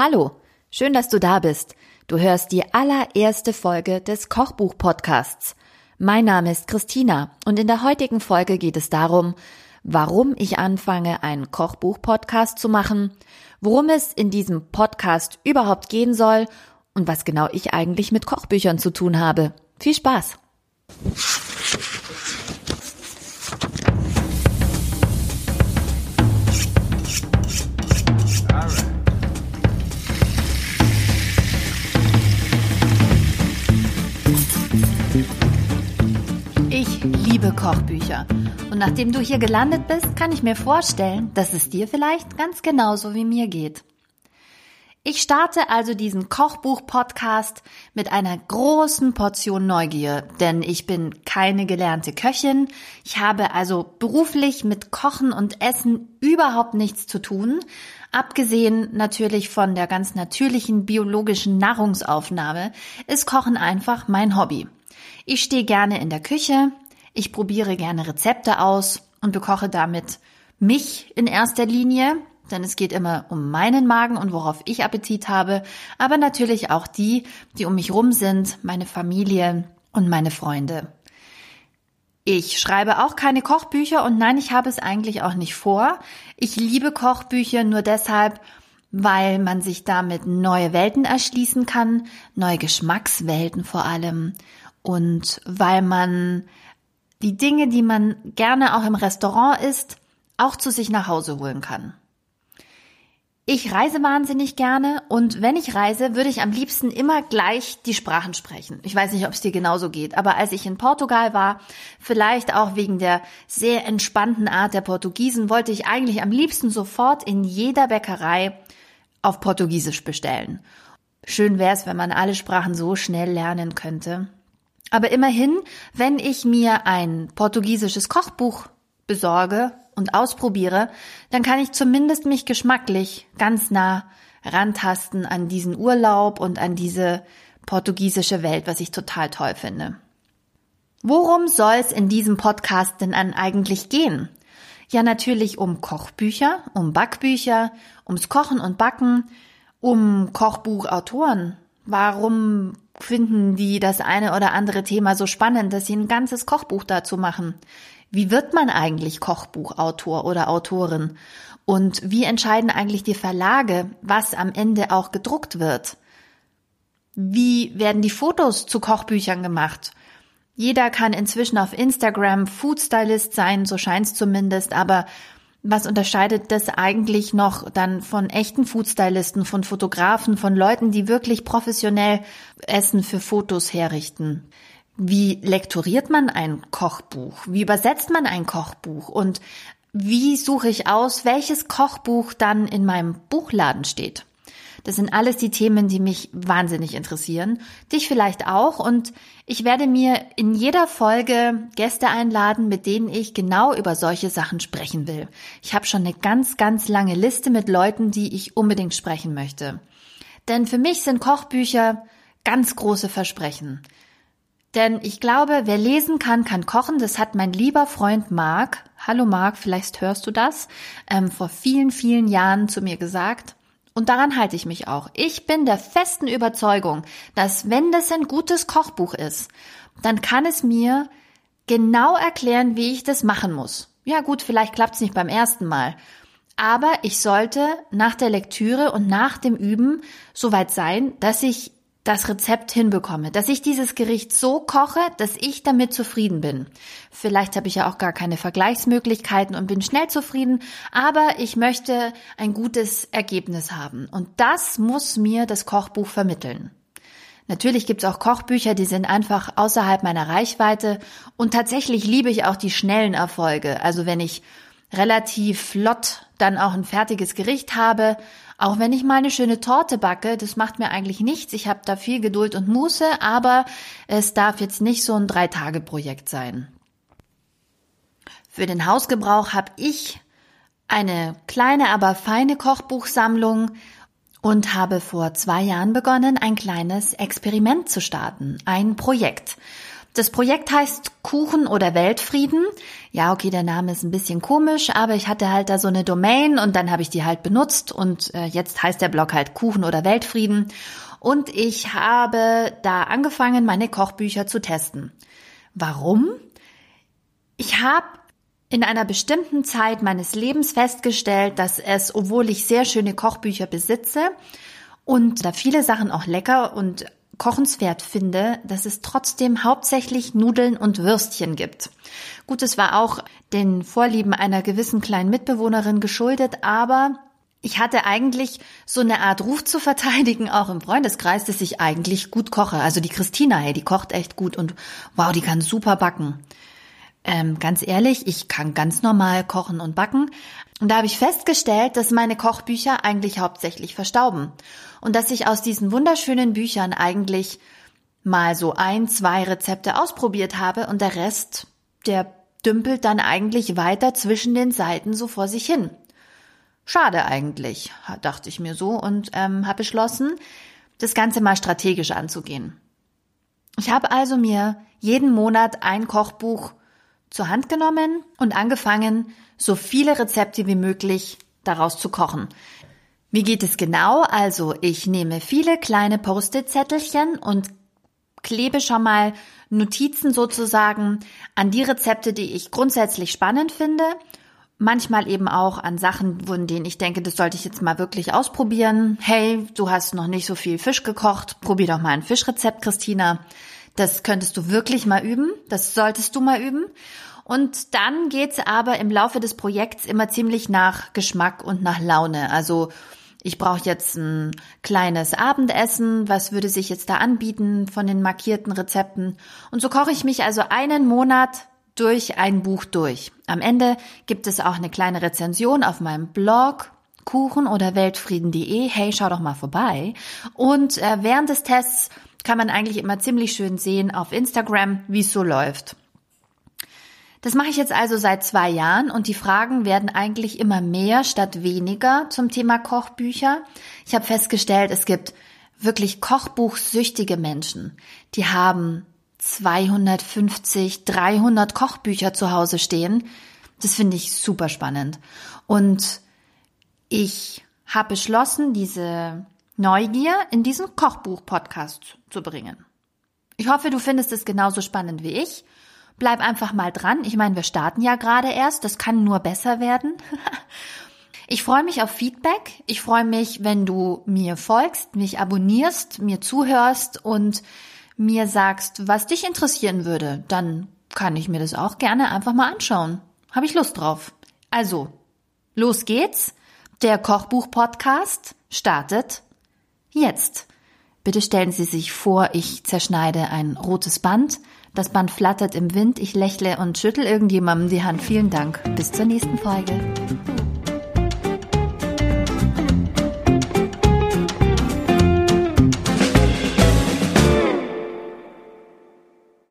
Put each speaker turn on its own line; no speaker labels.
Hallo, schön, dass du da bist. Du hörst die allererste Folge des Kochbuch-Podcasts. Mein Name ist Christina und in der heutigen Folge geht es darum, warum ich anfange, einen Kochbuch-Podcast zu machen, worum es in diesem Podcast überhaupt gehen soll und was genau ich eigentlich mit Kochbüchern zu tun habe. Viel Spaß! Kochbücher. Und nachdem du hier gelandet bist, kann ich mir vorstellen, dass es dir vielleicht ganz genauso wie mir geht. Ich starte also diesen Kochbuch-Podcast mit einer großen Portion Neugier, denn ich bin keine gelernte Köchin. Ich habe also beruflich mit Kochen und Essen überhaupt nichts zu tun, abgesehen natürlich von der ganz natürlichen biologischen Nahrungsaufnahme, ist Kochen einfach mein Hobby. Ich stehe gerne in der Küche, ich probiere gerne Rezepte aus und bekoche damit mich in erster Linie, denn es geht immer um meinen Magen und worauf ich Appetit habe, aber natürlich auch die, die um mich rum sind, meine Familie und meine Freunde. Ich schreibe auch keine Kochbücher und nein, ich habe es eigentlich auch nicht vor. Ich liebe Kochbücher nur deshalb, weil man sich damit neue Welten erschließen kann, neue Geschmackswelten vor allem und weil man die Dinge, die man gerne auch im Restaurant isst, auch zu sich nach Hause holen kann. Ich reise wahnsinnig gerne und wenn ich reise, würde ich am liebsten immer gleich die Sprachen sprechen. Ich weiß nicht, ob es dir genauso geht, aber als ich in Portugal war, vielleicht auch wegen der sehr entspannten Art der Portugiesen, wollte ich eigentlich am liebsten sofort in jeder Bäckerei auf Portugiesisch bestellen. Schön wäre es, wenn man alle Sprachen so schnell lernen könnte. Aber immerhin, wenn ich mir ein portugiesisches Kochbuch besorge und ausprobiere, dann kann ich zumindest mich geschmacklich ganz nah rantasten an diesen Urlaub und an diese portugiesische Welt, was ich total toll finde. Worum soll es in diesem Podcast denn an eigentlich gehen? Ja, natürlich um Kochbücher, um Backbücher, ums Kochen und Backen, um Kochbuchautoren. Warum finden die das eine oder andere Thema so spannend, dass sie ein ganzes Kochbuch dazu machen? Wie wird man eigentlich Kochbuchautor oder Autorin? Und wie entscheiden eigentlich die Verlage, was am Ende auch gedruckt wird? Wie werden die Fotos zu Kochbüchern gemacht? Jeder kann inzwischen auf Instagram Foodstylist sein, so scheint's zumindest, aber was unterscheidet das eigentlich noch dann von echten Foodstylisten, von Fotografen, von Leuten, die wirklich professionell Essen für Fotos herrichten? Wie lektoriert man ein Kochbuch? Wie übersetzt man ein Kochbuch? Und wie suche ich aus, welches Kochbuch dann in meinem Buchladen steht? Das sind alles die Themen, die mich wahnsinnig interessieren, dich vielleicht auch. Und ich werde mir in jeder Folge Gäste einladen, mit denen ich genau über solche Sachen sprechen will. Ich habe schon eine ganz, ganz lange Liste mit Leuten, die ich unbedingt sprechen möchte. Denn für mich sind Kochbücher ganz große Versprechen. Denn ich glaube, wer lesen kann, kann kochen. Das hat mein lieber Freund Marc, hallo Marc, vielleicht hörst du das, ähm, vor vielen, vielen Jahren zu mir gesagt. Und daran halte ich mich auch. Ich bin der festen Überzeugung, dass wenn das ein gutes Kochbuch ist, dann kann es mir genau erklären, wie ich das machen muss. Ja gut, vielleicht klappt es nicht beim ersten Mal. Aber ich sollte nach der Lektüre und nach dem Üben soweit sein, dass ich das Rezept hinbekomme, dass ich dieses Gericht so koche, dass ich damit zufrieden bin. Vielleicht habe ich ja auch gar keine Vergleichsmöglichkeiten und bin schnell zufrieden, aber ich möchte ein gutes Ergebnis haben. Und das muss mir das Kochbuch vermitteln. Natürlich gibt's auch Kochbücher, die sind einfach außerhalb meiner Reichweite und tatsächlich liebe ich auch die schnellen Erfolge. Also wenn ich relativ flott dann auch ein fertiges Gericht habe auch wenn ich mal eine schöne Torte backe, das macht mir eigentlich nichts. Ich habe da viel Geduld und Muße, aber es darf jetzt nicht so ein Drei-Tage-Projekt sein. Für den Hausgebrauch habe ich eine kleine, aber feine Kochbuchsammlung und habe vor zwei Jahren begonnen, ein kleines Experiment zu starten, ein Projekt. Das Projekt heißt Kuchen oder Weltfrieden. Ja, okay, der Name ist ein bisschen komisch, aber ich hatte halt da so eine Domain und dann habe ich die halt benutzt und äh, jetzt heißt der Blog halt Kuchen oder Weltfrieden. Und ich habe da angefangen, meine Kochbücher zu testen. Warum? Ich habe in einer bestimmten Zeit meines Lebens festgestellt, dass es, obwohl ich sehr schöne Kochbücher besitze und da viele Sachen auch lecker und kochenswert finde, dass es trotzdem hauptsächlich Nudeln und Würstchen gibt. Gut, es war auch den Vorlieben einer gewissen kleinen Mitbewohnerin geschuldet, aber ich hatte eigentlich so eine Art Ruf zu verteidigen, auch im Freundeskreis, dass ich eigentlich gut koche. Also die Christina, hey, die kocht echt gut und wow, die kann super backen. Ähm, ganz ehrlich, ich kann ganz normal kochen und backen. Und da habe ich festgestellt, dass meine Kochbücher eigentlich hauptsächlich verstauben. Und dass ich aus diesen wunderschönen Büchern eigentlich mal so ein, zwei Rezepte ausprobiert habe und der Rest, der dümpelt dann eigentlich weiter zwischen den Seiten so vor sich hin. Schade eigentlich, dachte ich mir so und ähm, habe beschlossen, das Ganze mal strategisch anzugehen. Ich habe also mir jeden Monat ein Kochbuch zur Hand genommen und angefangen, so viele Rezepte wie möglich daraus zu kochen. Wie geht es genau? Also ich nehme viele kleine Post-it-Zettelchen und klebe schon mal Notizen sozusagen an die Rezepte, die ich grundsätzlich spannend finde. Manchmal eben auch an Sachen, von denen ich denke, das sollte ich jetzt mal wirklich ausprobieren. Hey, du hast noch nicht so viel Fisch gekocht, probier doch mal ein Fischrezept, Christina. Das könntest du wirklich mal üben. Das solltest du mal üben. Und dann geht's aber im Laufe des Projekts immer ziemlich nach Geschmack und nach Laune. Also ich brauche jetzt ein kleines Abendessen, was würde sich jetzt da anbieten von den markierten Rezepten. Und so koche ich mich also einen Monat durch ein Buch durch. Am Ende gibt es auch eine kleine Rezension auf meinem Blog kuchen oder weltfrieden.de. Hey, schau doch mal vorbei. Und äh, während des Tests kann man eigentlich immer ziemlich schön sehen auf Instagram, wie es so läuft. Das mache ich jetzt also seit zwei Jahren und die Fragen werden eigentlich immer mehr statt weniger zum Thema Kochbücher. Ich habe festgestellt, es gibt wirklich kochbuchsüchtige Menschen, die haben 250, 300 Kochbücher zu Hause stehen. Das finde ich super spannend. Und ich habe beschlossen, diese Neugier in diesen Kochbuch-Podcast zu bringen. Ich hoffe, du findest es genauso spannend wie ich. Bleib einfach mal dran. Ich meine, wir starten ja gerade erst. Das kann nur besser werden. Ich freue mich auf Feedback. Ich freue mich, wenn du mir folgst, mich abonnierst, mir zuhörst und mir sagst, was dich interessieren würde. Dann kann ich mir das auch gerne einfach mal anschauen. Habe ich Lust drauf. Also, los geht's. Der Kochbuch-Podcast startet Jetzt. Bitte stellen Sie sich vor, ich zerschneide ein rotes Band. Das Band flattert im Wind, ich lächle und schüttel irgendjemandem die Hand. Vielen Dank. Bis zur nächsten Folge.